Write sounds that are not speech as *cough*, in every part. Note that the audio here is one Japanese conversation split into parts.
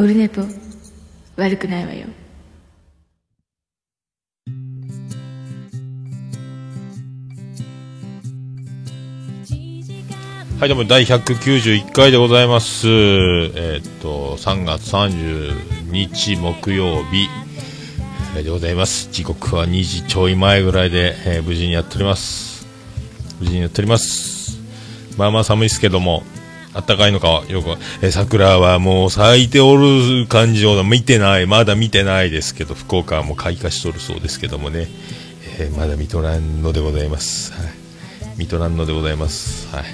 オルネポ悪くないわよはい、どうも、第191回でございます。えーっと、3月30日木曜日、でございます。時刻は2時ちょい前ぐらいで、えー無事にやっております。無事にやっております。まあまあ寒いですけども、あったかいのかよく、え桜はもう咲いておる感じを見てない、まだ見てないですけど、福岡はもう開花しとるそうですけどもね、えーまだ見とらんのでございます。はい。見とらんのでございます。はい。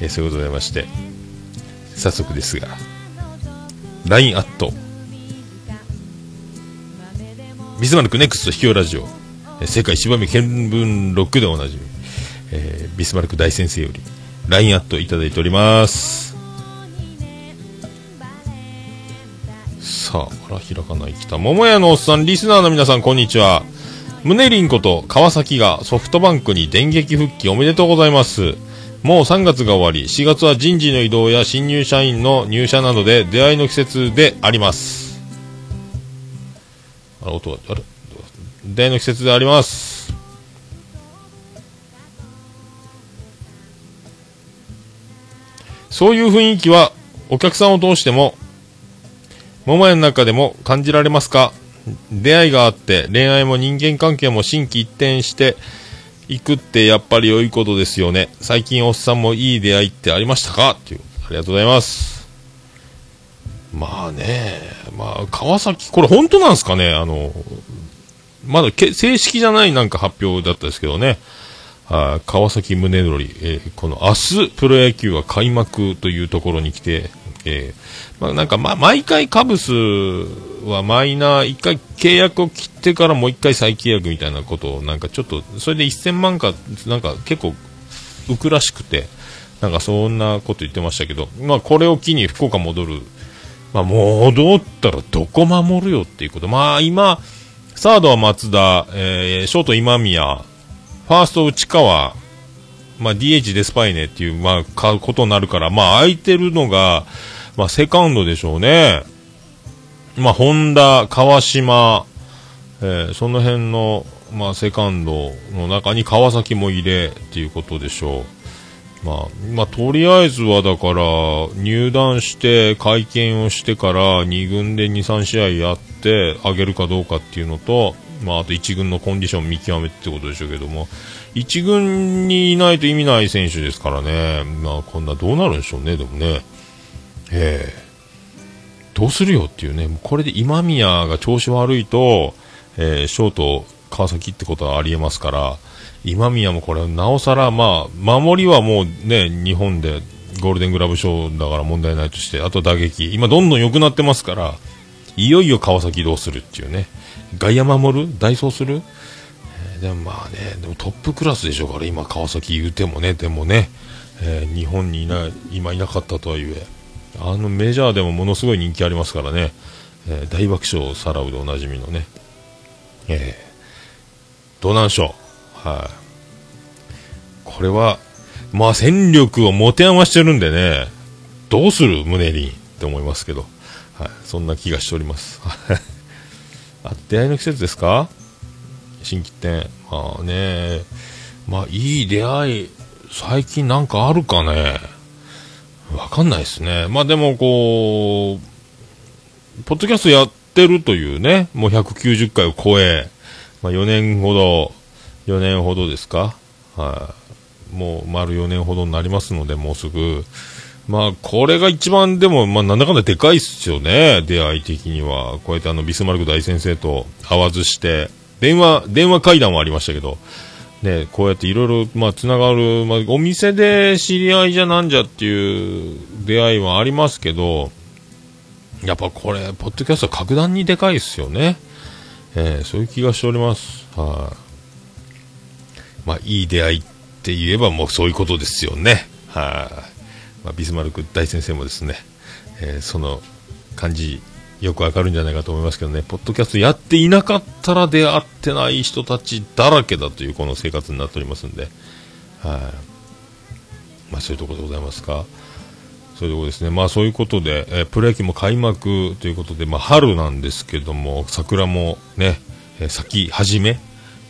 えーそういうことでまして、早速ですが、LINE アット、ビスマルクネクスト秘境ラジオ、世界芝見見聞録でおなじみ、えービスマルク大先生より、LINE アットいただいております。さあ、あら、開かない、来た。桃屋のおっさん、リスナーの皆さん、こんにちは。ムネリンこと川崎がソフトバンクに電撃復帰おめでとうございます。もう3月が終わり、4月は人事の移動や新入社員の入社などで出会いの季節であります。あ、音が、あれ？出会いの季節であります。そういう雰囲気はお客さんを通しても、桃屋の中でも感じられますか？出会いがあって恋愛も人間関係も心機一転していくってやっぱり良いことですよね。最近おっさんもいい出会いってありましたか？っていう。ありがとうございます。まあねまあ川崎これ本当なんですかね？あのまだけ正式じゃないなんか発表だったですけどね。あ川崎宗則、えーこの明日プロ野球は開幕というところに来て、えーまあ、なんか、ま、毎回カブスはマイナー、一回契約を切ってからもう一回再契約みたいなことを、なんかちょっと、それで1000万か、なんか結構浮くらしくて、なんかそんなこと言ってましたけど、まあこれを機に福岡戻る、まあ戻ったらどこ守るよっていうこと。まあ今、サードは松田、えーショート今宮、ファースト内川、まあ、DH デスパイネっていう、まあ、買うことになるから、まあ、空いてるのが、まあ、セカンドでしょうね。まあ、ホンダ、川島、えーその辺の、まあ、セカンドの中に川崎も入れっていうことでしょう。まあ、まあ、とりあえずはだから、入団して、会見をしてから、2軍で2、3試合やって、あげるかどうかっていうのと、まあ、あと1軍のコンディション見極めってことでしょうけども、1軍にいないと意味ない選手ですからね、まあ、こんなどうなるんでしょうね、でもね。ええ。どうするよっていうね、もうこれで今宮が調子悪いと、えーショート川崎ってことはありえますから、今宮もこれ、なおさら、まあ、守りはもうね、日本でゴールデングラブ賞だから問題ないとして、あと打撃、今どんどん良くなってますから、いよいよ川崎どうするっていうね、外野守る？代走する？えーでもまあね、でもトップクラスでしょうから、今川崎言うてもね、でもね、えー日本にいない、今いなかったとはいえ、あのメジャーでもものすごい人気ありますからね、えー大爆笑サラウでおなじみのね、えーどうなんでしょう？はい、これは、まあ戦力を持て余してるんでね、どうする？ムネリンって思いますけど、はい、そんな気がしております。*laughs* あ、出会いの季節ですか？新規店。まあね、まあいい出会い、最近なんかあるかね？わかんないですね。まあでもこう、ポッドキャストやってるというね、もう190回を超え、まあ4年ほど、4年ほどですか？はい。もう丸4年ほどになりますので、もうすぐ。まあ、これが一番でも、まあ、なんだかんだでかいっすよね、出会い的には。こうやってあの、ビスマルク大先生と会わずして、電話、電話会談はありましたけど、ね、こうやっていろいろ、まあ、つながる、まあ、お店で知り合いじゃなんじゃっていう出会いはありますけど、やっぱこれ、ポッドキャスト格段にでかいっすよね。えーそういう気がしております。はい、まあ、いい出会いって言えばもうそういうことですよね。はい、まあ、ビスマルク大先生もですね、えーその感じ、よくわかるんじゃないかと思いますけどね、ポッドキャストやっていなかったら出会ってない人たちだらけだというこの生活になっておりますんで、はい、まあそういうところでございますか。そういうところですね。まあそういうことで、えー、プロ野球も開幕ということで、まあ春なんですけども、桜もね、えー、咲き始め、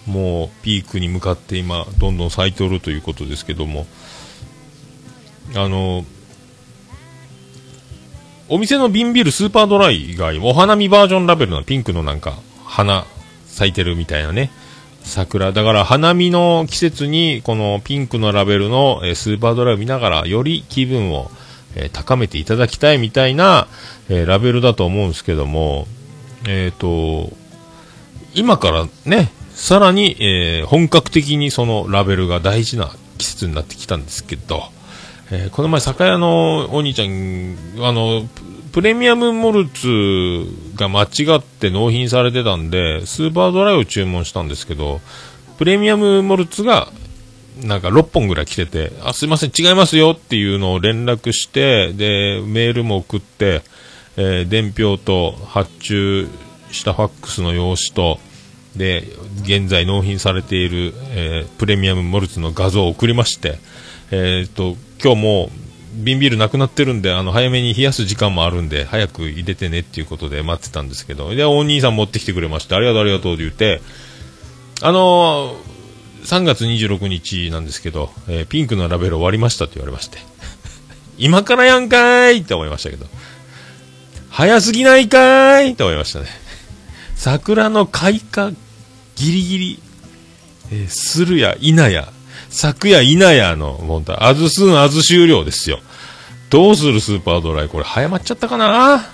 もうピークに向かって今、どんどん咲いておるということですけども、あの、お店の瓶ビールスーパードライがお花見バージョンラベルのピンクのなんか、花咲いてるみたいなね、桜。だから花見の季節にこのピンクのラベルの、スーパードライを見ながらより気分を、高めていただきたいみたいな、えラベルだと思うんですけども、えっ、と、今からね、さらに、え、本格的にそのラベルが大事な季節になってきたんですけど、えー、この前、酒屋のお兄ちゃん、あの、プレミアムモルツが間違って納品されてたんで、スーパードライを注文したんですけど、プレミアムモルツが、なんか6本ぐらい来てて、あ、すいません、違いますよっていうのを連絡して、で、メールも送って、えー、伝票と発注したファックスの用紙と、で、現在納品されている、えー、プレミアムモルツの画像を送りまして、えー、っと、今日も瓶ビールなくなってるんで、あの、早めに冷やす時間もあるんで、早く入れてねっていうことで待ってたんですけど、で、お兄さん持ってきてくれまして、ありがとうありがとうって言って、あのー、3月26日なんですけど、えー、ピンクのラベル終わりましたって言われまして、*laughs* 今からやんかーいって思いましたけど、早すぎないかーいって思いましたね。桜の開花ギリギリ、えー、するや否や、昨夜否やの、本当あずすんあず終了ですよ。どうするスーパードライ？これ早まっちゃったかな？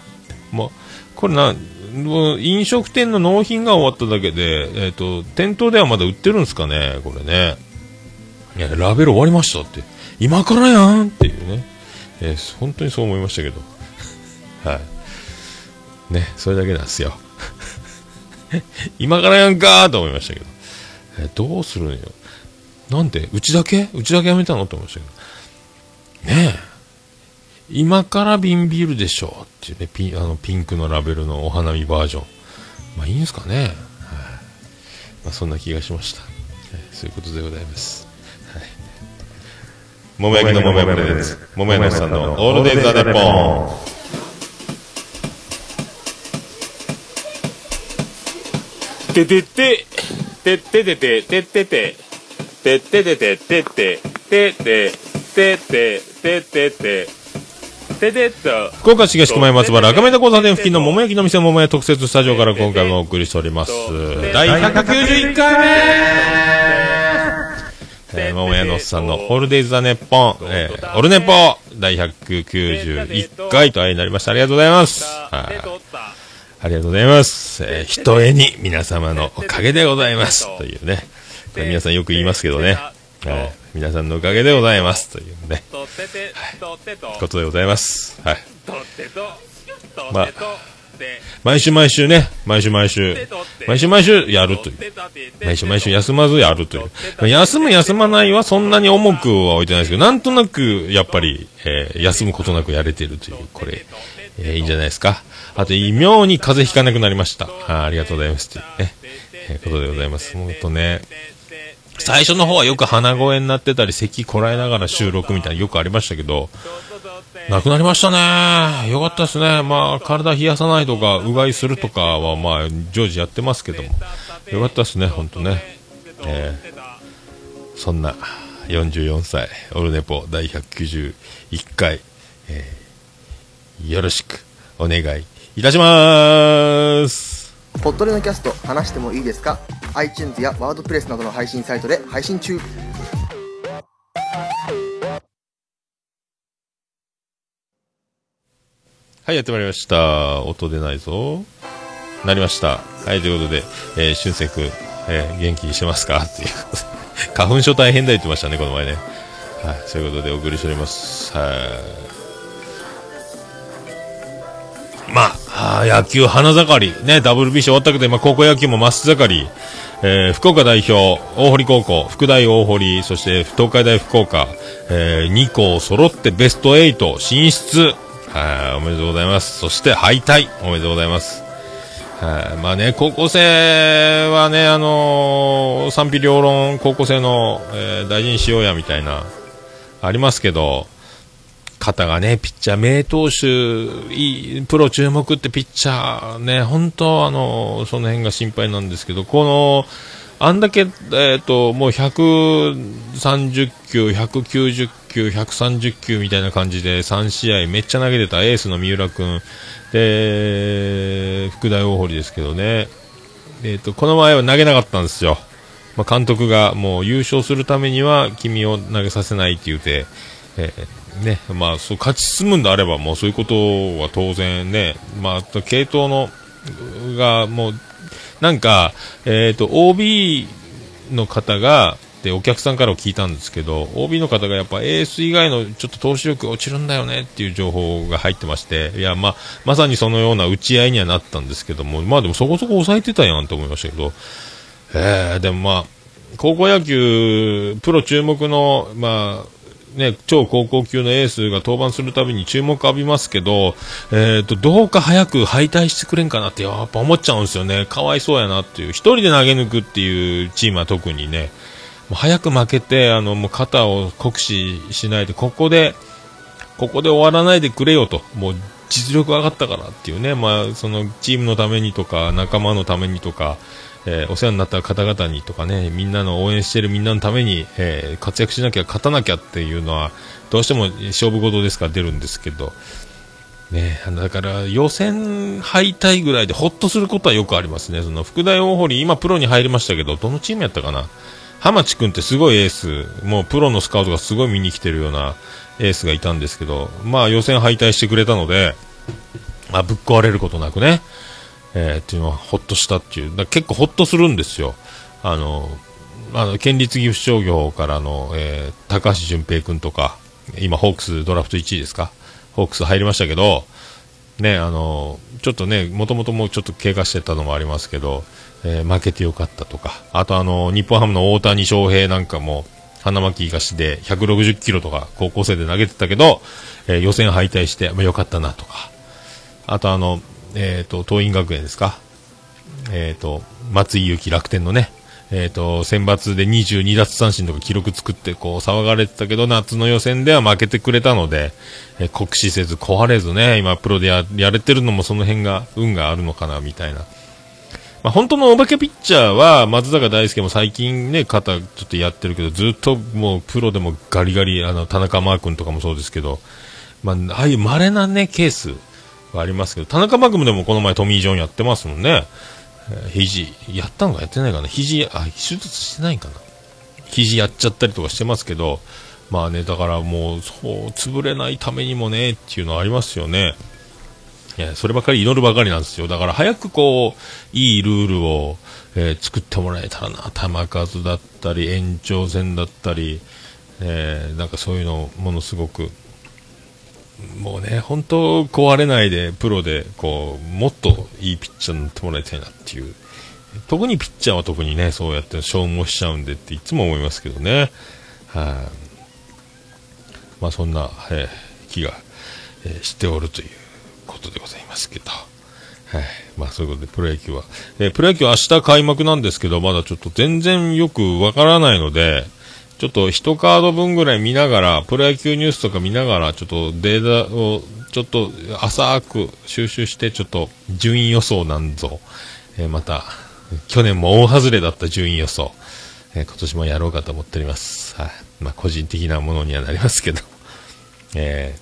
もう、これな、飲食店の納品が終わっただけで、えっ、ー、と、店頭ではまだ売ってるんですかね？これね。いや、ラベル終わりましたって。今からやんっていうね。えー、本当にそう思いましたけど。*laughs* はい。ね、それだけなんですよ。*laughs* 今からやんかーと思いましたけど。えー、どうするんよ？なんで？うちだけ？うちだけやめたの？って思いましたけど。ねえ。今から瓶ビールでしょっていうね、ピンあのピンクのラベルのお花見バージョン。まあいいんですかね。はい、まあそんな気がしました。はい、そういうことでございます。はい。桃焼きの桃焼きプレゼンツ。桃屋のさんのオールデイ・ザ・ネッポン。ててて、てててて、ててて。てててててててててててててててと福岡市東区前松原赤目田交差点付近の桃焼きの店桃屋特設スタジオから今回もお送りしております第191回目え、桃屋のおっさんのホールデイズ・ザ・ネッポン、えー、オルネポ第191回とあいになりました。ありがとうございます。ありがとうございます。えー、ひとえに皆様のおかげでございます。というね。皆さんよく言いますけどね。はい、皆さんのおかげでございますというね、はい、ことでございます。はい。まあ、毎週毎週ね、毎週毎週、毎週毎週やるという。毎週毎週休まずやるという。休む休まないはそんなに重くは置いてないですけど、なんとなくやっぱり、えー、休むことなくやれてるという、これ、えー、いいんじゃないですか。あと、異名に風邪ひかなくなりました。あありがとうございます。というね、えー、ことでございます。もっとね、最初の方はよく鼻声になってたり、咳こらえながら収録みたいなよくありましたけど、なくなりましたね。よかったですね。まあ、体冷やさないとか、うがいするとかは、まあ、常時やってますけども。よかったですね、ほんとね。えー、そんな、44歳、オルネポ第191回、えー、よろしくお願いいたします。ポッドレのキャスト話してもいいですか？iTunes やワードプレスなどの配信サイトで配信中はい、やってまいりました。音出ないぞ。なりました。はい、ということで、えー、俊く君、えー、元気してますか？っていう。花粉症大変だ言ってましたね、この前ね。はい、そういうことでお送りしております。はい。まああ、野球花盛り、ね、WBC 終わったけど、今、高校野球も真っ盛り、えー、福岡代表、大堀高校、福大大堀、そして東海大福岡、えー、2校揃ってベスト8進出、はい、おめでとうございます。そして敗退、おめでとうございます。はい、まあね、高校生はね、あのー、賛否両論、高校生の、えー、大事にしようや、みたいな、ありますけど、方がね、ピッチャー、名投手、いい、プロ注目ってピッチャーね、本当あの、その辺が心配なんですけど、この、あんだけ、えっ、ー、と、もう130球、190球、130球みたいな感じで3試合めっちゃ投げてたエースの三浦君、で、福大大堀ですけどね、えっ、ー、と、この前は投げなかったんですよ。まあ、監督がもう優勝するためには君を投げさせないって言うて、えー、ね、まあ、そう、勝ち進むんであれば、もうそういうことは当然ね、まあ、系統の、が、もう、なんか、えっ、ー、と、OB の方が、で、お客さんから聞いたんですけど、OB の方がやっぱエース以外のちょっと投手力落ちるんだよねっていう情報が入ってまして、いや、まあ、まさにそのような打ち合いにはなったんですけども、まあでもそこそこ抑えてたやんと思いましたけど、えー、でもまあ、高校野球、プロ注目の、まあ、ね、超高校級のエースが登板するたびに注目浴びますけど、えっ、ー、と、どうか早く敗退してくれんかなってやっぱ思っちゃうんですよね。かわいそうやなっていう。一人で投げ抜くっていうチームは特にね、もう早く負けて、あの、もう肩を酷使しないで、ここで、ここで終わらないでくれよと。もう実力上がったからっていうね、まあ、そのチームのためにとか、仲間のためにとか、えー、お世話になった方々にとかね、みんなの応援してるみんなのために、えー、活躍しなきゃ勝たなきゃっていうのは、どうしても勝負事ですから出るんですけど、ね、だから予選敗退ぐらいでほっとすることはよくありますね。その福大大堀、今プロに入りましたけど、どのチームやったかな？浜地君ってすごいエース、もうプロのスカウトがすごい見に来てるようなエースがいたんですけど、まあ予選敗退してくれたので、まあぶっ壊れることなくね、えー、っていうのはほっとしたっていう、結構ほっとするんですよ。あの、あの県立岐阜商業からの、えー、高橋純平君とか、今、ホークスドラフト1位ですか、ホークス入りましたけど、ね、あの、ちょっとね、もともともうちょっと経過してたのもありますけど、えー、負けてよかったとか、あとあの、日本ハムの大谷翔平なんかも、花巻東で160キロとか高校生で投げてたけど、えー、予選敗退して、まあ、よかったなとか、あとあの、えっ、ー、と、桐蔭学園ですか？えっ、ー、と、松井裕樹楽天のね、えっ、ー、と、選抜で22奪三振とか記録作って、こう、騒がれてたけど、夏の予選では負けてくれたので、えー、酷使せず、壊れずね、今、プロでややれてるのもその辺が、運があるのかな、みたいな。まあ、本当のお化けピッチャーは、松坂大輔も最近ね、肩ちょっとやってるけど、ずっともう、プロでもガリガリ、あの、田中マー君とかもそうですけど、まあ、ああいう稀なね、ケース、はありますけど、田中マグムでもこの前トミー・ジョンやってますもんね。えー、肘、やったのかやってないかな肘、あ、手術してないかな肘やっちゃったりとかしてますけど、まあね、だからもう、そう、潰れないためにもね、っていうのはありますよね。いや、そればかり祈るばかりなんですよ。だから早くこう、いいルールを、えー、作ってもらえたらな。球数だったり、延長戦だったり、えー、なんかそういうのものすごく、もうね、本当壊れないで、プロで、こう、もっといいピッチャーになってもらいたいなっていう。特にピッチャーは特にね、そうやって消耗しちゃうんでっていつも思いますけどね。はい、まあそんな、えー、気が、えー、しておるということでございますけど。はい。まあそういうことで、プロ野球は。えー、プロ野球は明日開幕なんですけど、まだちょっと全然よくわからないので、ちょっと1カード分ぐらい見ながら、プロ野球ニュースとか見ながら、ちょっとデータをちょっと浅く収集して、ちょっと順位予想なんぞ、えー、また、去年も大外れだった順位予想、えー、今年もやろうかと思っております。はい、まあ、個人的なものにはなりますけど、え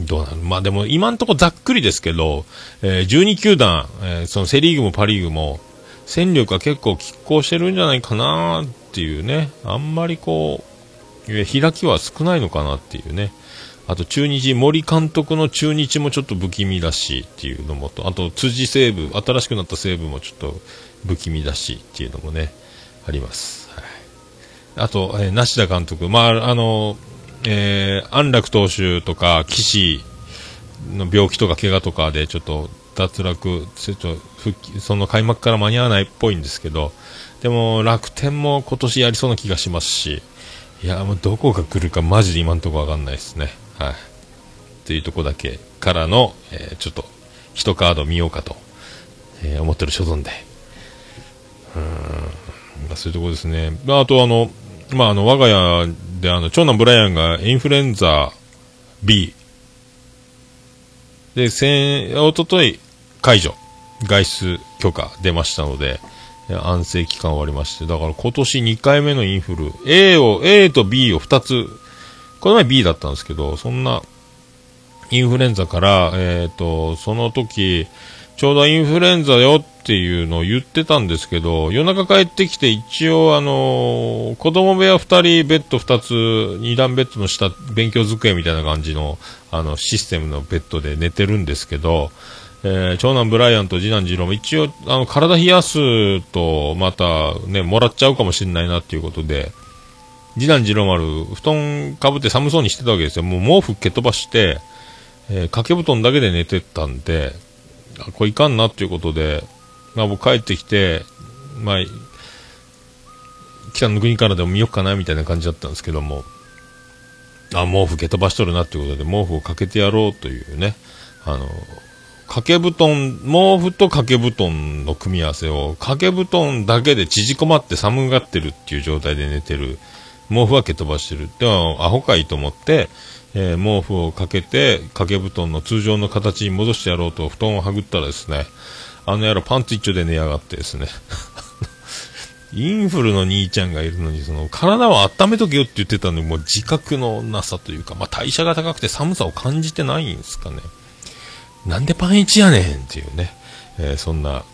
ー、どうなる？まあでも今んとこざっくりですけど、えー、12球団、えー、そのセリーグもパリーグも、戦力は結構拮抗してるんじゃないかなっていうね、あんまりこう、開きは少ないのかなっていうね。あと中日、森監督の中日もちょっと不気味だしっていうのもと、あと辻西武、新しくなった西武もちょっと不気味だしっていうのもね、あります。はい、あと、えー、梨田監督、まあ、あの、えー、安楽投手とか、岸の病気とか怪我とかでちょっと脱落、ちょっと復帰、その開幕から間に合わないっぽいんですけど、でも楽天も今年やりそうな気がしますし、いや、もうどこが来るかマジで今のところわかんないですね。はい。というとこだけからの、えー、ちょっと、一カード見ようかと、えー、思ってる所存で。うん、まあ、そういうとこですね。あとあの、まあ、あの、我が家であの、長男ブライアンがインフルエンザ B。で、先、おととい、解除。外出許可出ましたので、安静期間終わりまして、だから今年2回目のインフル、A を、A と B を2つ、この前 B だったんですけど、そんな、インフルエンザから、えっ、と、その時、ちょうどインフルエンザよっていうのを言ってたんですけど、夜中帰ってきて一応あのー子供部屋2人、ベッド2つ、2段ベッドの下、勉強机みたいな感じの、あの、システムのベッドで寝てるんですけど、えー長男ブライアンと次男次郎も一応、あの、体冷やすと、またね、もらっちゃうかもしれないなっていうことで、次男次郎丸、布団かぶって寒そうにしてたわけですよ。もう毛布蹴飛ばして、えー掛け布団だけで寝てたんで、あこれいかんなっていうことで、まあ僕帰ってきて、まあ、北の国からでも見よっかなみたいな感じだったんですけども、あ、毛布蹴飛ばしとるなっていうことで、毛布をかけてやろうというね、あの、掛け布団、毛布と掛け布団の組み合わせを、掛け布団だけで縮こまって寒がってるっていう状態で寝てる。毛布は蹴飛ばしてる。では、アホかいと思って、えー毛布をかけて、掛け布団の通常の形に戻してやろうと布団をはぐったらですね、あの野郎パンツ一丁で寝やがってですね、*laughs* インフルの兄ちゃんがいるのに、その、体を温めとけよって言ってたのに、もう自覚のなさというか、まあ、代謝が高くて寒さを感じてないんですかね。なんでパンイチやねんっていうね、えーそんな、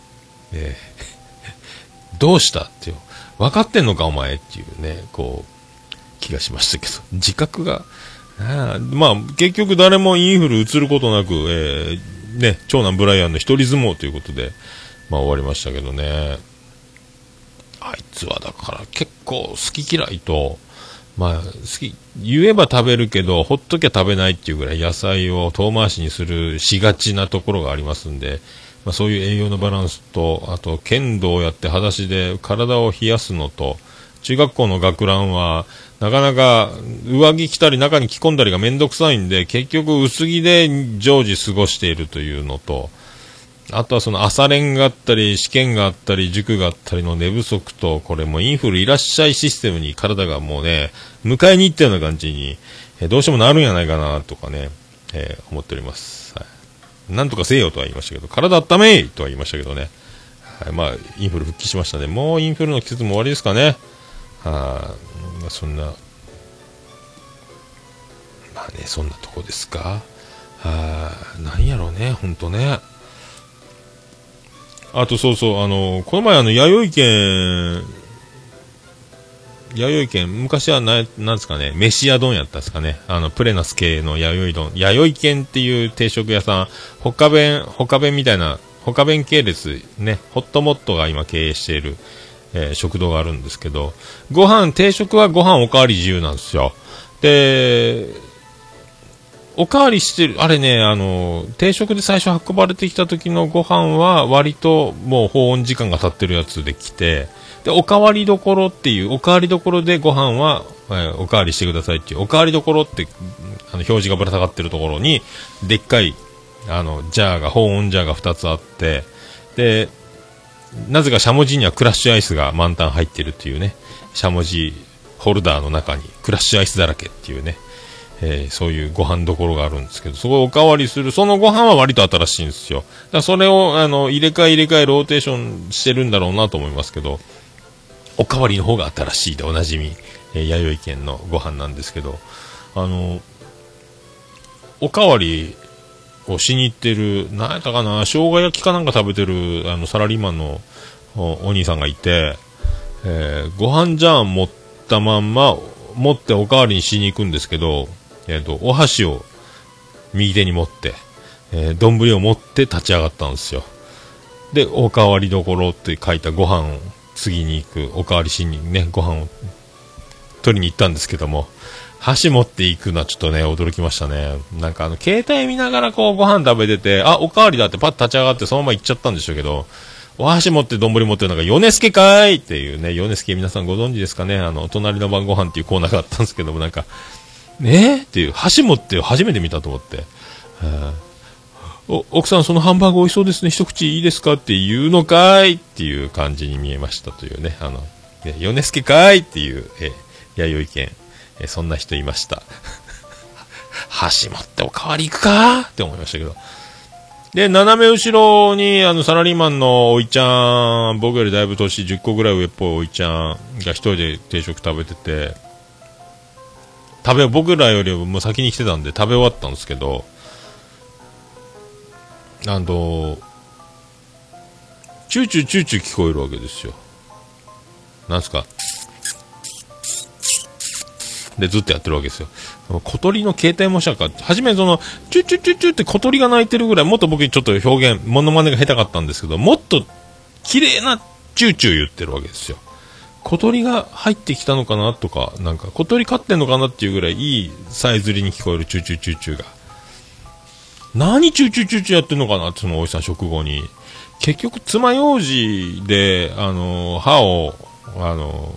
えー *laughs* どうしたっていう、分かってんのかお前っていうね、こう、気がしましたけど、自覚が、まあ、結局誰もインフル移ることなく、えーね、長男ブライアンの一人相撲ということで、まあ終わりましたけどね。あいつはだから結構好き嫌いと、まあ好き、言えば食べるけど、ほっときゃ食べないっていうぐらい野菜を遠回しにするしがちなところがありますんで、まあそういう栄養のバランスと、あと剣道をやって裸足で体を冷やすのと、中学校の学ランは、なかなか上着着たり中に着込んだりがめんどくさいんで、結局薄着で常時過ごしているというのと、あとはその朝練があったり、試験があったり、塾があったりの寝不足と、これもインフルいらっしゃいシステムに体がもうね、迎えに行ったような感じに、えどうしてもなるんやないかな、とかね、えー思っております。はい。なんとかせよとは言いましたけど、体温めいとは言いましたけどね。はい、まあ、インフル復帰しましたね。もうインフルの季節も終わりですかね。はい、まあ、そんな、まあね、そんなとこですか。はい、なんやろうね、ほんとね。あとそうそう、あの、この前あの、弥生県、弥生県、昔はな、なんですかね、飯屋丼やったんですかね。あの、プレナス系の弥生丼。弥生県っていう定食屋さん、ほか弁、ほか弁みたいな、ほか弁系列、ね、ホットモットが今経営している、えー食堂があるんですけど、ご飯、定食はご飯おかわり自由なんですよ。で、おかわりしてる、あれね、あの、定食で最初運ばれてきた時のご飯は割ともう保温時間が経ってるやつで来て、で、おかわりどころっていう、おかわりどころでご飯は、えーおかわりしてくださいっていう、おかわりどころって、あの、表示がぶら下がってるところに、でっかい、あの、ジャーが、保温ジャーが2つあって、で、なぜかしゃもじにはクラッシュアイスが満タン入ってるっていうね、しゃもじホルダーの中にクラッシュアイスだらけっていうね、えーそういうご飯どころがあるんですけど、そこをおかわりする、そのご飯は割と新しいんですよ。だからそれを、あの、入れ替え入れ替えローテーションしてるんだろうなと思いますけど、おかわりの方が新しいでおなじみ、えー弥生県のご飯なんですけど、あの、おかわりをしに行ってる、なんやったかな、生姜焼きかなんか食べてる、あの、サラリーマンのお兄さんがいて、えーご飯ジャー持ったまんま、持っておかわりにしに行くんですけど、えっ、と、お箸を右手に持って、えー丼を持って立ち上がったんですよ。で、おかわりどころって書いたご飯を次に行く、おかわりしにね、ご飯を取りに行ったんですけども、箸持っていくのはちょっとね、驚きましたね。なんかあの、携帯見ながらこうご飯食べてて、あ、おかわりだってパッと立ち上がってそのまま行っちゃったんでしょうけど、お箸持って丼持ってるのが、ヨネスケかーいっていうね、ヨネスケ皆さんご存知ですかね？あの、お隣の晩ご飯っていうコーナーがあったんですけども、なんか、ねえっていう、箸持って初めて見たと思って。はあお奥さん、そのハンバーグ美味しそうですね、一口いいですか？って言うのかーいっていう感じに見えましたというね、あの、ね、ヨネスケかーいっていう、えー、弥生県、えーそんな人いました。*laughs* 箸持っておかわり行くか？って思いましたけど。で、斜め後ろに、あの、サラリーマンのおいちゃん、僕よりだいぶ年10個ぐらい上っぽいおいちゃんが一人で定食食べてて、食べ、僕らよりも先に来てたんで食べ終わったんですけど、あの、チューチューチューチュー聞こえるわけですよ。なんすか？で、ずっとやってるわけですよ。小鳥の携帯模写か。初めその、チュチュチュチュって小鳥が鳴いてるぐらい、もっと僕ちょっと表現、モノマネが下手かったんですけど、もっと綺麗なチューチュー言ってるわけですよ。小鳥が入ってきたのかなとか、なんか小鳥飼ってんのかなっていうぐらいいいさえずりに聞こえるチューチューチューチューが。何チューチューチューチューやってんのかな？ってそのおじさん食後に。結局、爪楊枝で、あの、歯を、あの、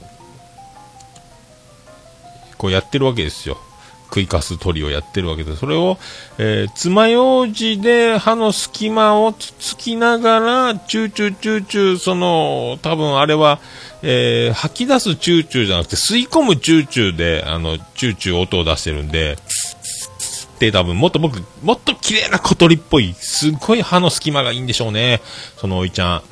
こうやってるわけですよ。食いかす取りをやってるわけで、それを、えー、爪楊枝で歯の隙間をつつきながら、チューチューチューチュー、その、多分あれは、えー、吐き出すチューチューじゃなくて、吸い込むチューチューで、あの、チューチュー音を出してるんで、って多分もっと僕、もっと綺麗な小鳥っぽい、すっごい歯の隙間がいいんでしょうね。そのおいちゃん。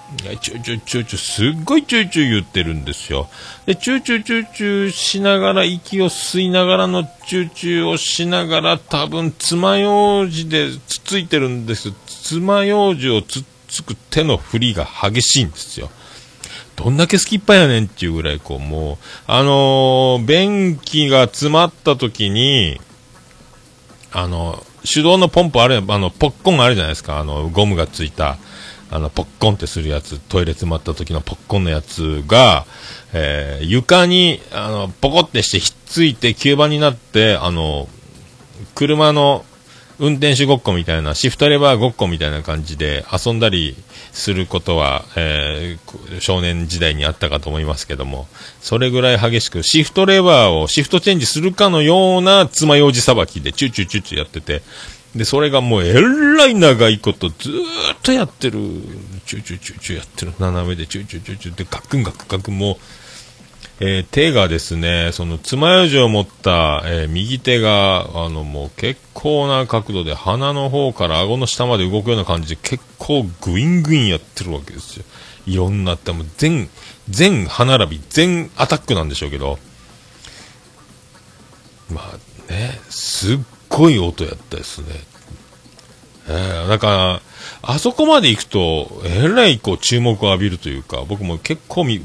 チューチューチューチュー、すっごいチューチュー言ってるんですよ。で、チューチューチューチューしながら、息を吸いながらのチューチューをしながら、多分、爪楊枝でつついてるんです。爪楊枝をつっつく手の振りが激しいんですよ。どんだけすきっ歯やねんっていうぐらい、こう、もう、あのー、便器が詰まった時に、あの、手動のポンプある、あの、ポッコンあるじゃないですか。あの、ゴムがついた、あの、ポッコンってするやつ、トイレ詰まった時のポッコンのやつが、えー、床に、あの、ポコってしてひっついて吸盤になって、あの、車の運転手ごっこみたいな、シフトレバーごっこみたいな感じで遊んだりすることは、えー、少年時代にあったかと思いますけども、それぐらい激しく、シフトレバーをシフトチェンジするかのような爪楊枝さばきでチューチューチューチューやってて、で、それがもうえらい長いことずーっとやってる、チューチューチューチューやってる、斜めでチューチューチューチューってガクンガクンガクンもう、えー、手がですね、その爪楊枝を持った、えー、右手が、あの、もう結構な角度で鼻の方から顎の下まで動くような感じで結構グイングインやってるわけですよ。いろんなって、もう全、全歯並び、全アタックなんでしょうけど、まあね、すっごい音やったですね。えー、だから、あそこまで行くと、えらいこう注目を浴びるというか、僕も結構み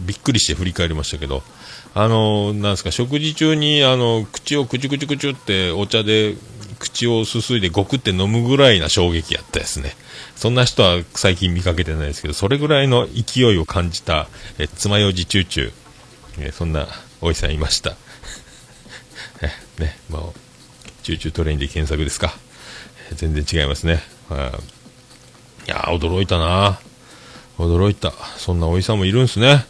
びっくりして振り返りましたけど、あの、なんですか、食事中に、あの、口をくちゅくちゅくちゅってお茶で口をすすいでごくって飲むぐらいな衝撃やったですね。そんな人は最近見かけてないですけど、それぐらいの勢いを感じた、え、爪楊枝チューチュー、えそんなおじさんいました。え、ね、まあ、チューチュートレインで検索ですか。全然違いますね。はい、いや驚いたな驚いた。そんなおじさんもいるんすね。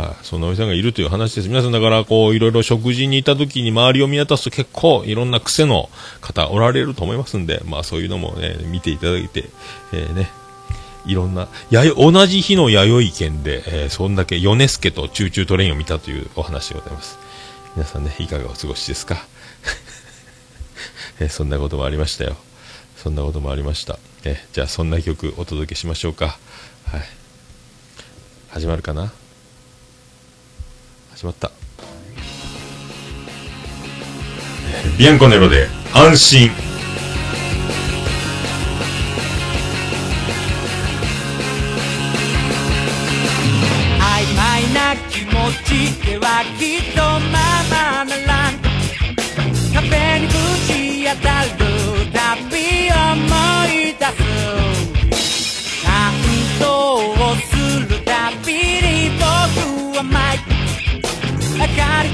はい、そんなおじさんがいるという話です。皆さんだから、こう、いろいろ食事に行った時に周りを見渡すと結構いろんな癖の方おられると思いますんで、まあそういうのもね、見ていただいて、えー、ね、いろんな、や同じ日の弥生県で、えー、そんだけヨネスケとチューチュートレインを見たというお話でございます。皆さんね、いかがお過ごしですか、*laughs* えー、そんなこともありましたよ。そんなこともありました。えー、じゃあそんな曲お届けしましょうか。はい。始まるかな？しまった。ビアンコネロで安心。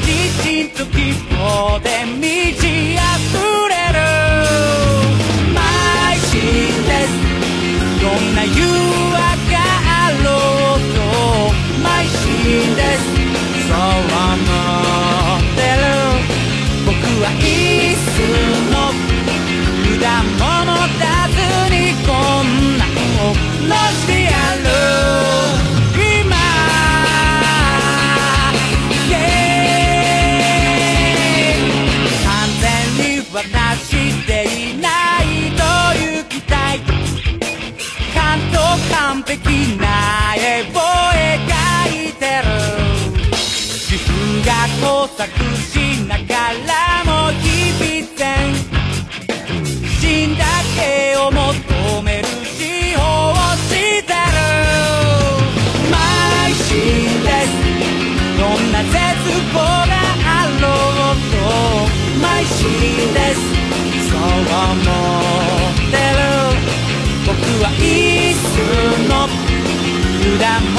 ちんと希望で満ち溢れる邁進です。どんな誘工作しながらも日々全死んだけを求める司法をしてる。邁進です。どんな絶望があろうと邁進です。そう思ってる。僕は一寸の果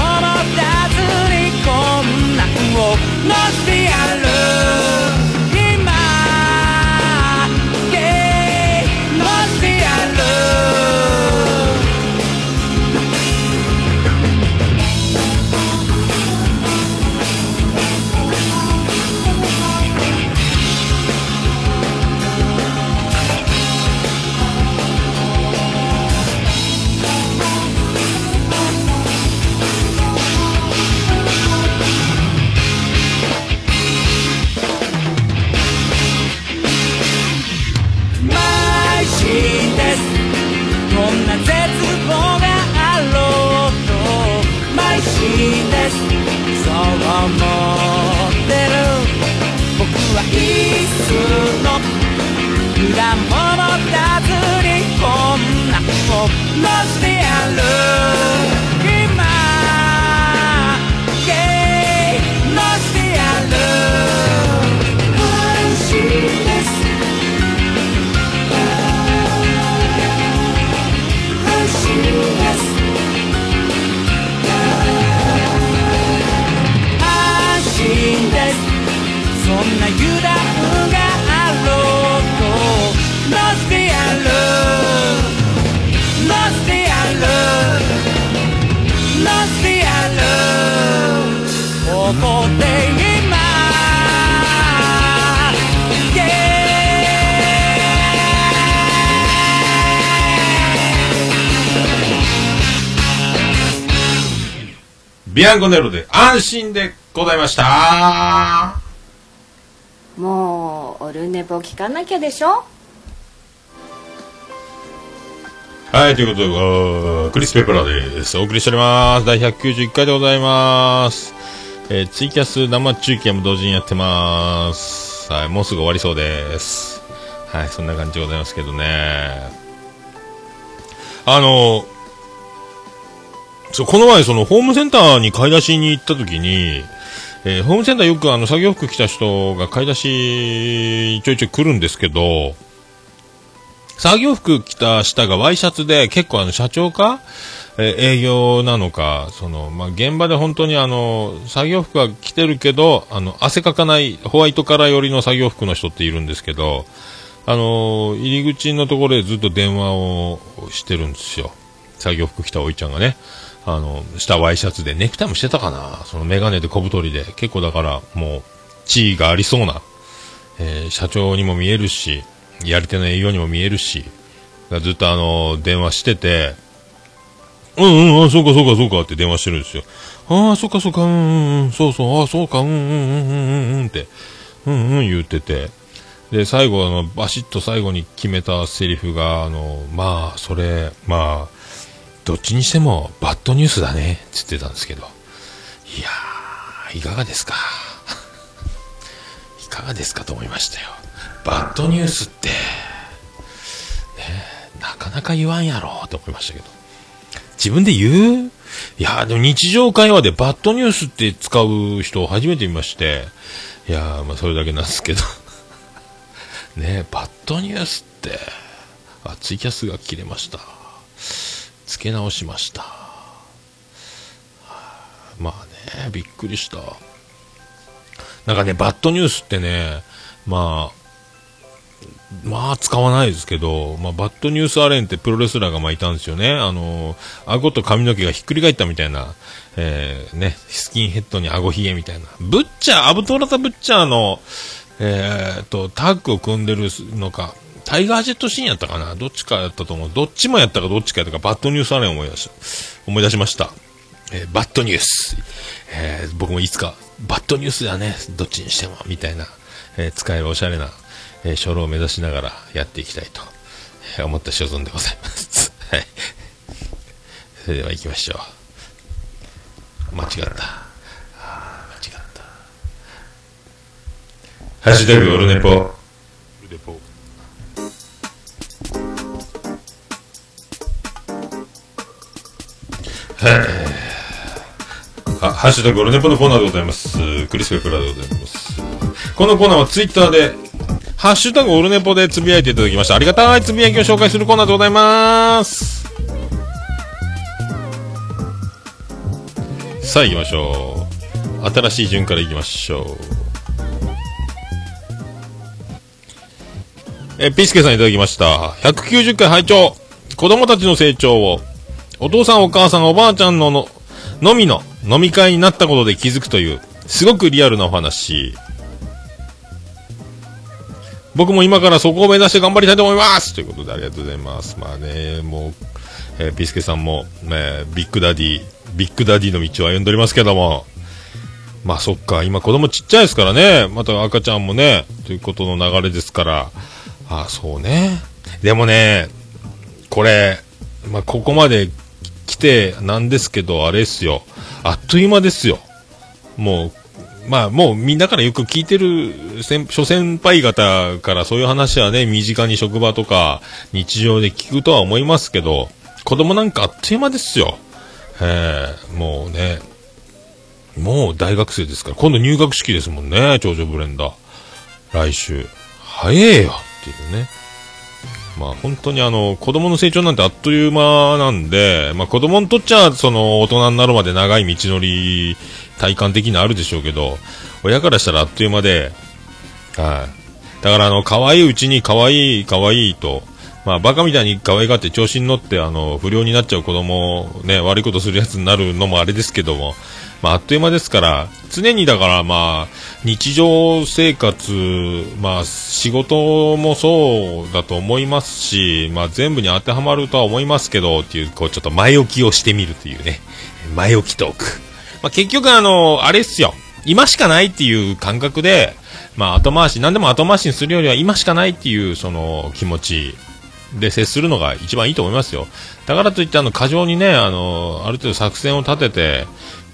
ビアンコネロで安心でございました。もうオルネポ聞かなきゃでしょ？はい、ということで、あークリス・ペプラーです。お送りしております。第191回でございます。えーツイキャス生中継も同時にやってます。はい、もうすぐ終わりそうです。はい、そんな感じでございますけどね。あの、そう、この前そのホームセンターに買い出しに行った時に、えーホームセンターよくあの作業服着た人が買い出しちょいちょい来るんですけど、作業服着た下がワイシャツで結構あの社長か、え営業なのか、その、まあ、現場で本当にあの、作業服は着てるけど、あの、汗かかないホワイトカラー寄りの作業服の人っているんですけど、あの、入り口のところでずっと電話をしてるんですよ。作業服着たおいちゃんがね。あの、下ワイシャツで、ネクタイもしてたかな。そのメガネで小太りで、結構だからもう、地位がありそうな、えー社長にも見えるし、やり手の営業にも見えるし、ずっとあの、電話してて、うんうん、あ、そうかそうかそうかって電話してるんですよ。ああ、そうかそうか、うんうんうん、そうそう、ああ、そうか、うんうんうんうんうんうんって、うんうん言ってて、で、最後、あの、バシッと最後に決めたセリフが、あの、まあ、それ、まあ、どっちにしてもバッドニュースだね、つってたんですけど、いやー、いかがですか？*laughs* いかがですかと思いましたよ。バッドニュースって、ね、なかなか言わんやろ、と思いましたけど。自分で言う？いやーでも日常会話でバッドニュースって使う人を初めて見まして、いやーまあそれだけなんですけど。*laughs* ねバッドニュースって、あ、ツイキャスが切れました。付け直しました。まあね、びっくりした。なんかね、バッドニュースってね、まあ、まあ使わないですけど、まあ、バッドニュースアレンってプロレスラーがまあいたんですよね。あの、顎と髪の毛がひっくり返ったみたいな、えー、ね、スキンヘッドに顎ひげみたいな。ブッチャー、アブトラタブッチャーの、えー、と、タッグを組んでるのか、タイガージェットシーンやったかな？どっちかやったと思う。どっちもやったかどっちかやったか、バッドニュースアレン思い出した。思い出しました。えーバッドニュース。えー僕もいつか、バッドニュースだね。どっちにしても、みたいな、えー使えるおしゃれな、えー、初老を目指しながらやっていきたいと、えー思った所存でございます。*laughs* はい。それでは行きましょう。間違った。間違った。ハッシュタグオルネポ。オルネポ。あ、ハッシュタグオルネポのコーナーでございます。クリス・ペプラでございます。このコーナーはツイッターで、ハッシュタグオルネポでつぶやいていただきました。ありがたいつぶやきを紹介するコーナーでございます。さあ行きましょう。新しい順から行きましょう。え、ピスケさんいただきました。190回拝聴子供たちの成長を、お父さんお母さんおばあちゃんのの、のみの飲み会になったことで気づくという、すごくリアルなお話。僕も今からそこを目指して頑張りたいと思いますということでありがとうございます。まあね、もう、えーピスケさんも、ね、ビッグダディ、ビッグダディの道を歩んでおりますけども、まあそっか、今子供ちっちゃいですからね、また赤ちゃんもね、ということの流れですから、あそうね。でもね、これ、まあここまで来てなんですけど、あれですよ、あっという間ですよ。もう、まあもうみんなからよく聞いてる先諸先輩方からそういう話はね、身近に職場とか日常で聞くとは思いますけど、子供なんかあっという間ですよ。えー、もうね、もう大学生ですから、今度入学式ですもんね、長女ブレンダー。来週。早えよっていうね。まあ本当にあの、子供の成長なんてあっという間なんで、まあ子供にとっちゃ、その大人になるまで長い道のり、体感的にあるでしょうけど、親からしたらあっという間で、はい。だからあの、可愛いうちに可愛い可愛いと、まあバカみたいに可愛がって調子に乗ってあの、不良になっちゃう子供ね、悪いことするやつになるのもあれですけども、まああっという間ですから、常にだからまあ、日常生活、まあ仕事もそうだと思いますし、まあ全部に当てはまるとは思いますけど、っていう、こうちょっと前置きをしてみるというね、前置きトーク。まあ結局あの、あれっすよ。今しかないっていう感覚で、まあ後回し、何でも後回しにするよりは今しかないっていうその気持ちで接するのが一番いいと思いますよ。だからといってあの過剰にね、あの、ある程度作戦を立てて、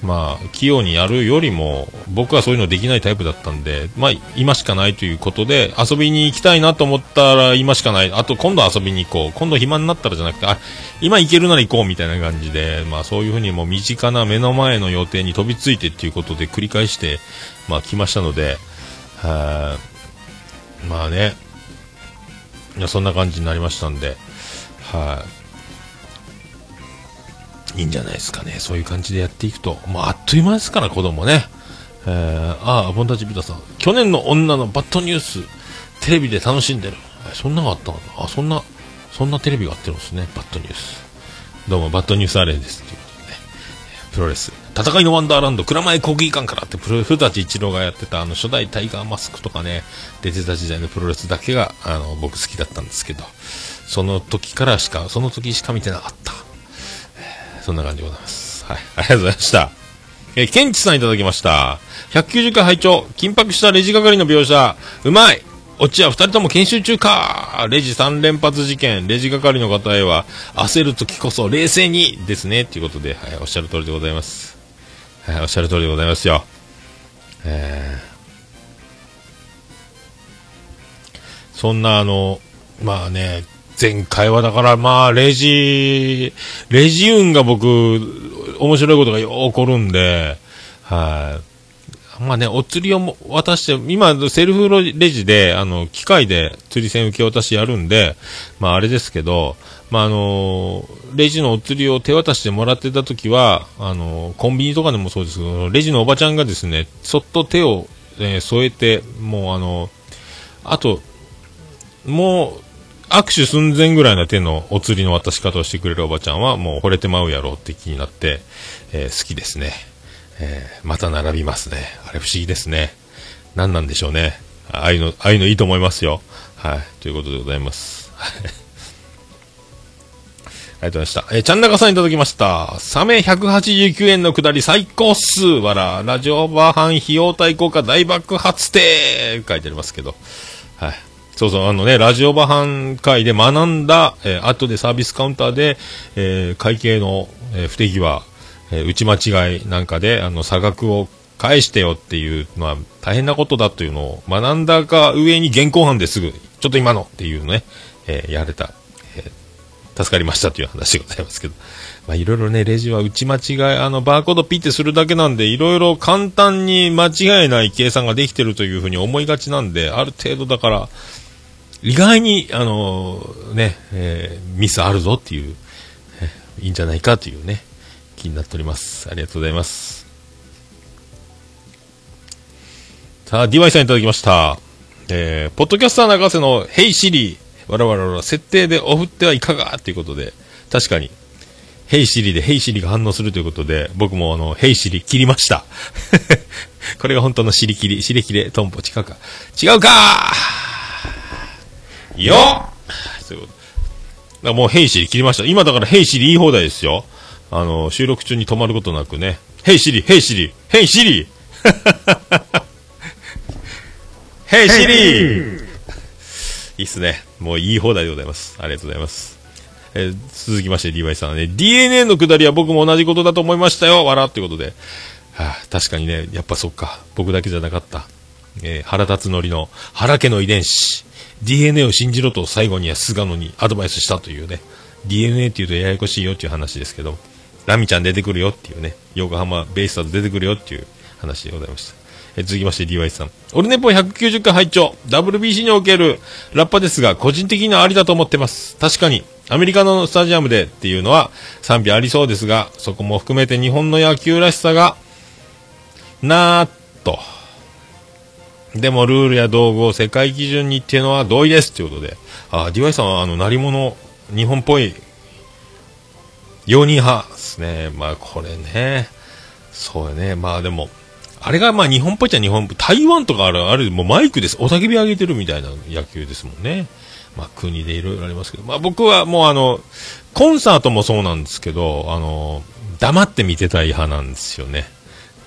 まあ、器用にやるよりも、僕はそういうのできないタイプだったんで、まあ、今しかないということで、遊びに行きたいなと思ったら今しかない。あと、今度遊びに行こう。今度暇になったらじゃなくて、あ、今行けるなら行こうみたいな感じで、まあ、そういうふうにもう身近な目の前の予定に飛びついてっていうことで繰り返して、まあ、来ましたので、はまあね、いや、そんな感じになりましたんで、はい、いいんじゃないですかね。そういう感じでやっていくと。まあ、あっという間ですから、子供ね。えー、ああ、ボンタジビタさん。去年の女のバッドニュース、テレビで楽しんでる。そんなのあったの？あ、そんな、そんなテレビがあってるんですね。バッドニュース。どうも、バッドニュースアレイです。ということでね。プロレス。戦いのワンダーランド、蔵前国技館からって、プロ古舘一郎がやってた、あの、初代タイガーマスクとかね、出てた時代のプロレスだけが、あの、僕好きだったんですけど、その時からしか、その時しか見てなかった。そんな感じでございます。はい。ありがとうございました。えー、ケンチさんいただきました。190回拝聴緊迫したレジ係の描写。うまいオチは二人とも研修中かレジ3連発事件。レジ係の方へは、焦る時こそ冷静にですね。ということで、はい、おっしゃる通りでございます。はい、おっしゃる通りでございますよ。えー、そんなあの、まあね、前回はだからまあ、レジ、レジ運が僕、面白いことがよ起こるんで、はい、まあね、お釣りをも渡して、今、セルフレジで、あの、機械で釣り銭受け渡しやるんで、まああれですけど、まああのレジのお釣りを手渡してもらってた時は、あのコンビニとかでもそうですけど、レジのおばちゃんがですね、そっと手を、えー添えて、もうあの、あと、もう、握手寸前ぐらいの手のお釣りの渡し方をしてくれるおばちゃんはもう惚れてまうやろうって気になって、えー好きですね。えーまた並びますね。あれ不思議ですね。何なんでしょうね。ああいうの、ああいうのいいと思いますよ。はい。ということでございます。ありがとうございました。えー、ちゃんなかさんいただきました。サメ189円のくだり最高っす。わら、ラジオバーハン費用対効果大爆発って書いてありますけど。はい。そうそう、あのね、ラジオバハン会で学んだ、えー後でサービスカウンターで、えー会計の、えー不手際、えー打ち間違いなんかで、あの、差額を返してよっていうのは大変なことだというのを学んだか上に現行犯ですぐ、ちょっと今のっていうのね、えーやれた、えー助かりましたという話でございますけど。まあいろいろね、レジは打ち間違い、あの、バーコードピッてするだけなんで、いろいろ簡単に間違いない計算ができてるというふうに思いがちなんで、ある程度だから、意外に、あのね、えーミスあるぞっていう、えいいんじゃないかというね、気になっております。ありがとうございます。さあ、DY さんいただきました。えー、ポッドキャスター中瀬のヘイシリー、わらわらわら、設定でお振ってはいかが？ということで、確かに、ヘイシリでヘイシリが反応するということで、僕もあの、ヘイシリ切りました。*laughs* これが本当のシリ切り、シリ切れ、トンポ、違うか。違うかよっそういうこと。だもう Hey Siri 切りました。今だから Hey Siri 言い放題ですよ。あの、収録中に止まることなくね。 Hey Siri、Hey Siri、Hey Siri *laughs* Hey Siri いいっすね。もう言い放題でございます。ありがとうございます。えー続きまして DY さんはね、DNA のくだりは僕も同じことだと思いましたよ。笑ってことで。はあ、確かにね、やっぱそっか。僕だけじゃなかった。えー腹立つのりの原家の遺伝子。DNA を信じろと最後には菅野にアドバイスしたというね。DNA って言うとややこしいよっていう話ですけど、ラミちゃん出てくるよっていうね。横浜ベイスターズ出てくるよっていう話でございました。え続きまして DY さん。オルネポ190回拝聴 WBC におけるラッパですが、個人的にはありだと思ってます。確かに、アメリカのスタジアムでっていうのは賛否ありそうですが、そこも含めて日本の野球らしさが、なーっと。でもルールや道具を世界基準にっていうのは同意ですということで、あ、DY さんはあの、鳴り物、日本っぽい、容認派ですね。まあこれね、そうよね。まあでも、あれがまあ日本っぽいっちゃ日本っぽい。台湾とかある、ある、もうマイクです。おたけび上げてるみたいな野球ですもんね。まあ国でいろいろありますけど、まあ僕はもうあの、コンサートもそうなんですけど、あの、黙って見てたい派なんですよね。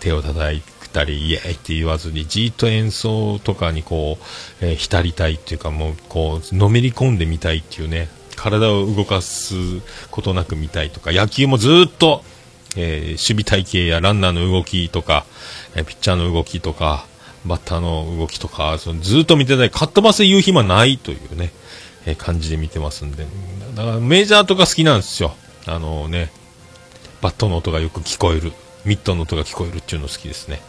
手を叩いてたり、イエーイって言わずに、じっと演奏とかにこう、えー浸りたいっていうかもう、こう、のめり込んでみたいっていうね、体を動かすことなく見たいとか、野球もずっと、えー守備体系やランナーの動きとか、えーピッチャーの動きとか、バッターの動きとか、そのずっと見てたい、かっ飛ばせ言う暇ないというね、えー感じで見てますんで、だからメジャーとか好きなんですよ。あのね、バットの音がよく聞こえる、ミットの音が聞こえるっていうの好きですね。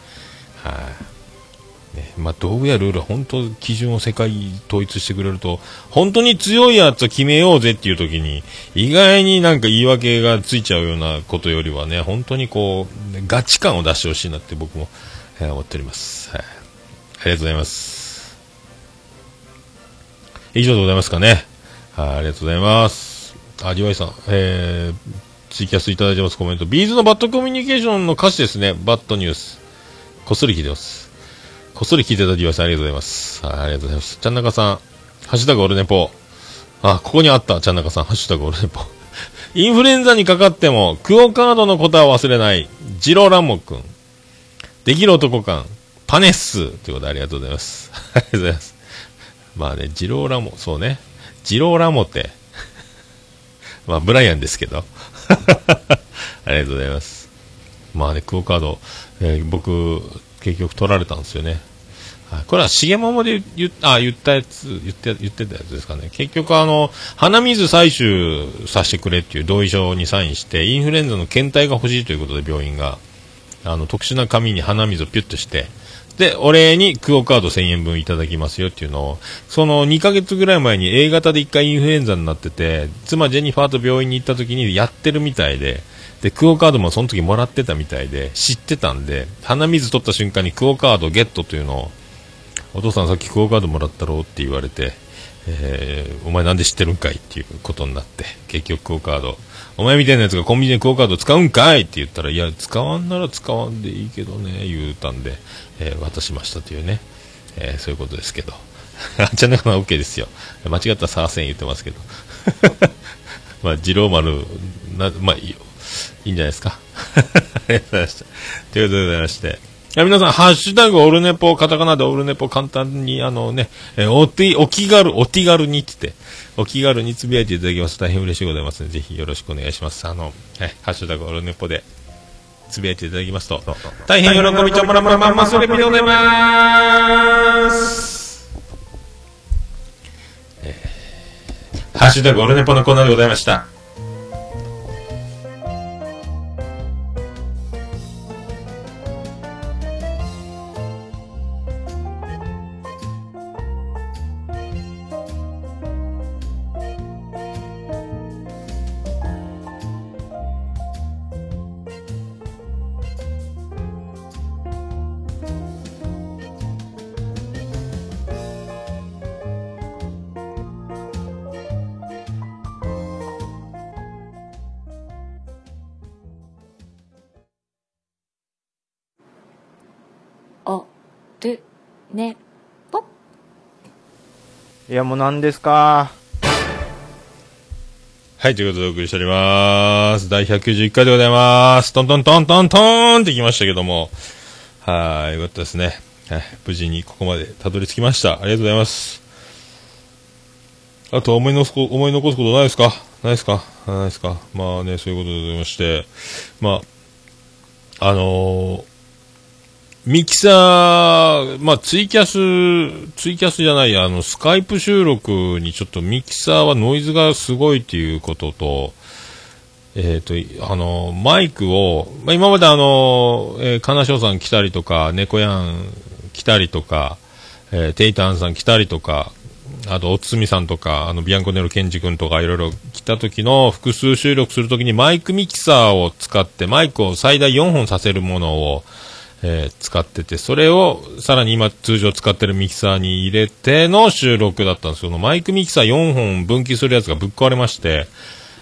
はい、ね、まあ、道具やルールは本当基準を世界統一してくれると、本当に強いやつを決めようぜっていう時に、意外になんか言い訳がついちゃうようなことよりはね、本当にこう、ガチ感を出してほしいなって僕も、えー思っております。はい。ありがとうございます。以上でございますかね。はい、ありがとうございます。あ、リワイさん、えー、ツイキャスいただいてますコメント。ビーズのバッドコミュニケーションの歌詞ですね。バッドニュース。こっそり聞いてます。こっそり聞いてたリワさん、ありがとうございます。はい、ありがとうございます。ちゃんなかさん、ハッシュタグオルネポ。あ、ここにあった、ちゃんなかさん、ハッシュタグオルネポ。*laughs* インフルエンザにかかっても、クオカードのことは忘れない、ジローランモくん。できる男感、パネッス。ということでありがとうございます。ありがとうございます。まあね、ジローラモ、そうね。ジローラモって、まあ、ブライアンですけど。*laughs* ありがとうございます。まあね、クオカード、えー僕、結局取られたんですよね。はいこれは重桃で言っあ言ったやつ言って、言ってたやつですかね。結局あの、鼻水採取させてくれっていう同意書にサインして、インフルエンザの検体が欲しいということで病院が、あの、特殊な紙に鼻水をピュッとして、で、お礼にクオカード1000円分いただきますよっていうのを、その2ヶ月ぐらい前に A 型で1回インフルエンザになってて、妻ジェニファーと病院に行った時にやってるみたいで、で、クオカードもその時もらってたみたいで、知ってたんで、鼻水取った瞬間にクオカードゲットというのを、お父さんさっきクオカードもらったろうって言われて、えーお前なんで知ってるんかいっていうことになって、結局クオカード、お前みたいなやつがコンビニでクオカード使うんかいって言ったら、いや、使わんなら使わんでいいけどね、言うたんで、えー渡しましたというね、えーそういうことですけど。*laughs* あっちゃんなかな OK ですよ。間違ったらサーセン言ってますけど。*laughs* まあ、二郎丸、な、まあいい。んじゃないですか。*laughs* ありがとうございました。ということでございまして。いや皆さん、ハッシュタグオルネポ、カタカナでオルネポ簡単に、あのね、えおて、お気軽、お手軽にって言って、お気軽につぶやいていただきます大変嬉しいございますので、ぜひよろしくお願いします。あの、はい、ハッシュタグオルネポで、つぶやいていただきますと、大変喜びちょもらもらまんますレピでございます。えーハッシュタグオルネポのコーナーでございました。や、もう何ですか？はい、ということでお送りしておりまーす。第191回でございます。トントントントントンってきましたけども。はい、よかったですね。はい、無事にここまでたどり着きました。ありがとうございます。あと思い残すこ思い残すことないですか？ないですか？ないですか？まあね、そういうことでございまして。まあ、あのーミキサー、まあ、ツイキャス、ツイキャスじゃない、あの、スカイプ収録にちょっとミキサーはノイズがすごいっていうことと、えっ、と、あの、マイクを、まあ、今まであの、えー、金賞さん来たりとか、猫やん来たりとか、えーテイタンさん来たりとか、あと、おつみさんとか、あの、ビアンコネロケンジ君とかいろいろ来た時の複数収録するときにマイクミキサーを使って、マイクを最大4本させるものを、えー使ってて、それをさらに今通常使ってるミキサーに入れての収録だったんですけど、マイクミキサー4本分岐するやつがぶっ壊れまして、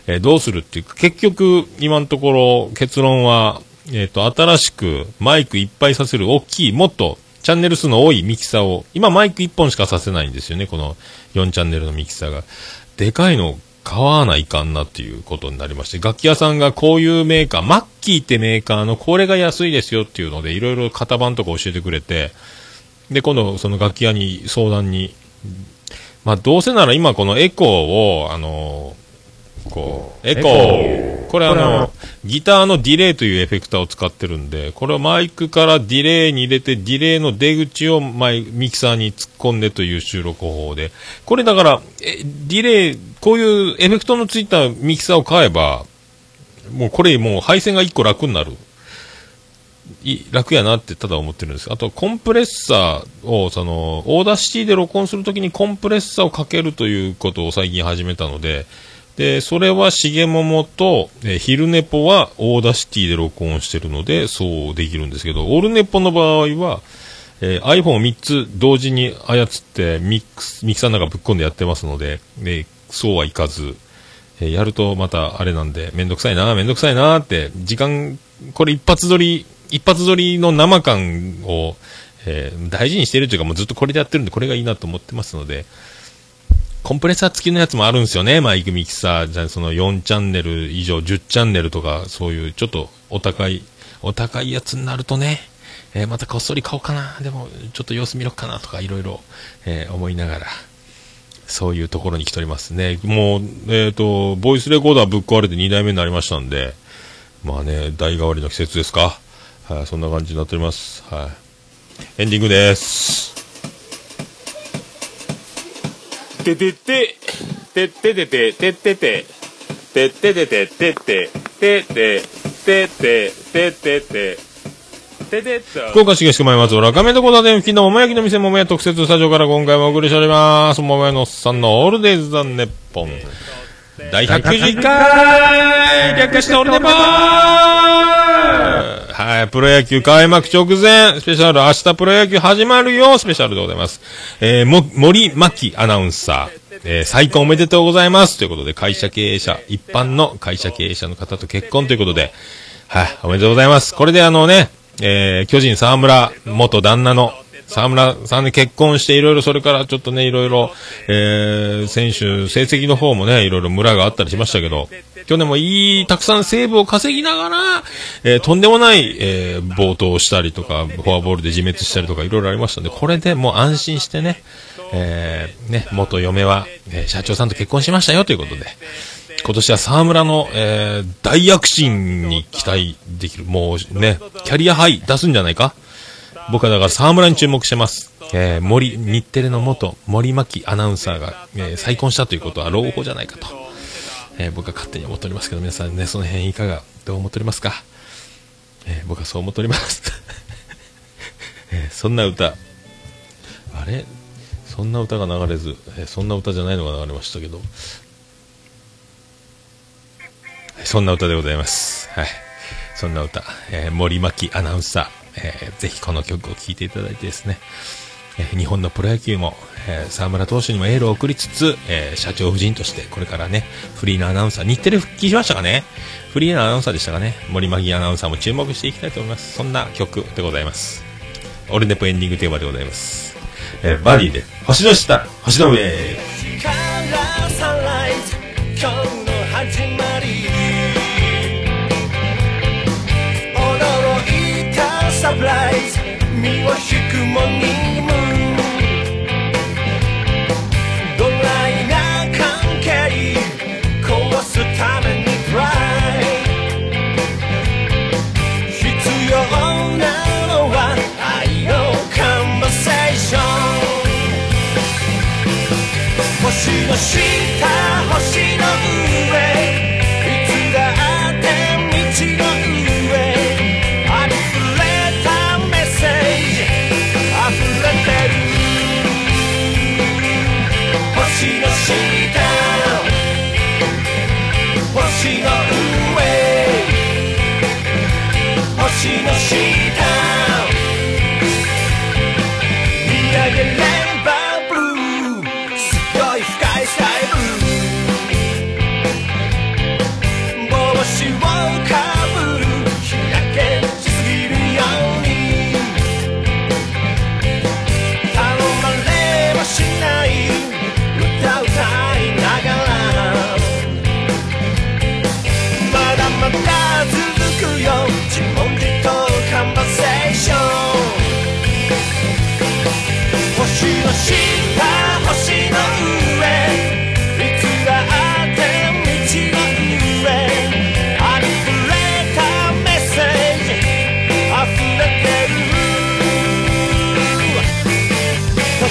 えーどうするっていうか、結局今のところ結論は、えっ、と、新しくマイクいっぱいさせる大きい、もっとチャンネル数の多いミキサーを、今マイク1本しかさせないんですよね、この4チャンネルのミキサーが。でかいの買わないかんなっていうことになりまして、楽器屋さんがこういうメーカー、マッキーってメーカーのこれが安いですよっていうので、いろいろ型番とか教えてくれて、で、今度その楽器屋に相談に、まあどうせなら今このエコーを、あのこう、エコー。これあの、ギターのディレイというエフェクターを使ってるんで、これをマイクからディレイに入れて、ディレイの出口をマイミキサーに突っ込んでという収録方法で、これだから、えディレイ、こういうエフェクトのついたミキサーを買えば、もうこれもう配線が1個楽になる。い楽やなってただ思ってるんですあとコンプレッサーをそのオーダーシティで録音するときにコンプレッサーをかけるということを最近始めたのででそれは重桃と、えー昼寝ぽはオーダーシティで録音してるのでそうできるんですけどオールネポの場合は、えー iPhone を3つ同時に操ってミックスミキサーの中ぶっ込んでやってますので、でそうはいかずえーやるとまたあれなんで、めんどくさいな、めんどくさいなって、時間、これ一発撮り、一発撮りの生感を、えー大事にしてるというか、もうずっとこれでやってるんで、これがいいなと思ってますので、コンプレッサー付きのやつもあるんですよね、マイクミキサー、じゃその4チャンネル以上、10チャンネルとか、そういうちょっとお高い、お高いやつになるとね、えーまたこっそり買おうかな、でもちょっと様子見ろかなとか、いろいろ、え思いながら、そういうところに来ておりますね。もう、えっ、ー、と、ボイスレコーダーぶっ壊れて2代目になりましたんで、まあね、代替わりの季節ですか。はい、そんな感じになっております。はい。エンディングです。ててて、てててて、ててて、てててて、ててて、ててて、ててて、ててて、福岡市東区前松原亀戸小田電付近の桃焼きの店桃屋特設スタジオから今回もお送りしております。桃屋のおっさんのオールデイズ・ザ・ネッポン。第191回略してオールデポーはい、プロ野球開幕直前、スペシャル、明日プロ野球始まるよ、スペシャルでございます。えー、も、森巻アナウンサー、えー、再婚おめでとうございます。ということで、会社経営者、一般の会社経営者の方と結婚ということで、はい、おめでとうございます。これであのね、えー、巨人沢村元旦那の沢村さんで結婚していろいろそれからちょっとね、いろいろ、えー、選手、成績の方もね、いろいろムラがあったりしましたけど、去年もいい、たくさんセーブを稼ぎながら、えー、とんでもない、えー、暴投したりとか、フォアボールで自滅したりとかいろいろありましたんで、これでもう安心してね、えー、ね、元嫁は、えー社長さんと結婚しましたよということで、今年は沢村の、えー、大躍進に期待できる。もうね、キャリアハイ出すんじゃないか？僕はだから沢村に注目してます。えー、森、日テレの元森巻アナウンサーが、えー再婚したということは朗報じゃないかと。えー僕は勝手に思っておりますけど、皆さんね、その辺いかが、どう思っておりますか？えー僕はそう思っております。*laughs* えーそんな歌、あれ？そんな歌が流れず、えーそんな歌じゃないのが流れましたけど、そんな歌でございます。はい。そんな歌、えー森巻アナウンサー、えーぜひこの曲を聴いていただいてですね、えー日本のプロ野球も、えー沢村投手にもエールを送りつつ、えー社長夫人としてこれからね、フリーのアナウンサー、日テレ復帰しましたかね？フリーのアナウンサーでしたかね？森巻アナウンサーも注目していきたいと思います。そんな曲でございます。オルネポエンディングテーマでございます。えーバディで、星の下、星の上。ズ身を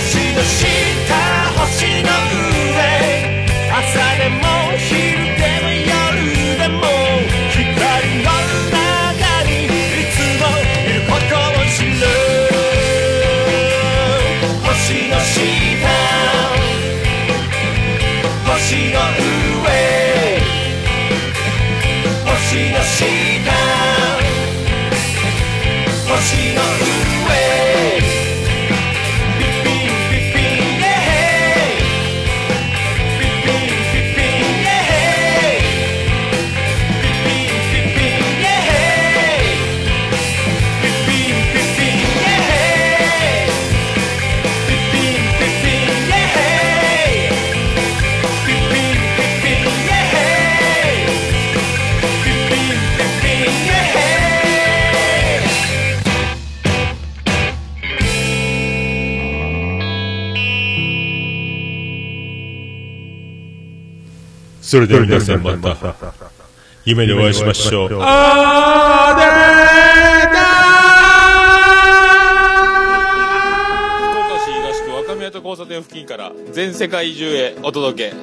星のそれでは皆さんまた、夢でお会いしましょう。福岡市東区若宮と交差点付近から全世界中へお届け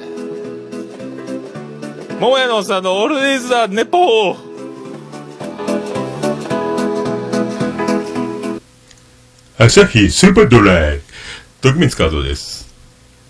桃屋のおっさんのオールディーズ・ザ・ネポー朝日スーパードライ。徳光カードです。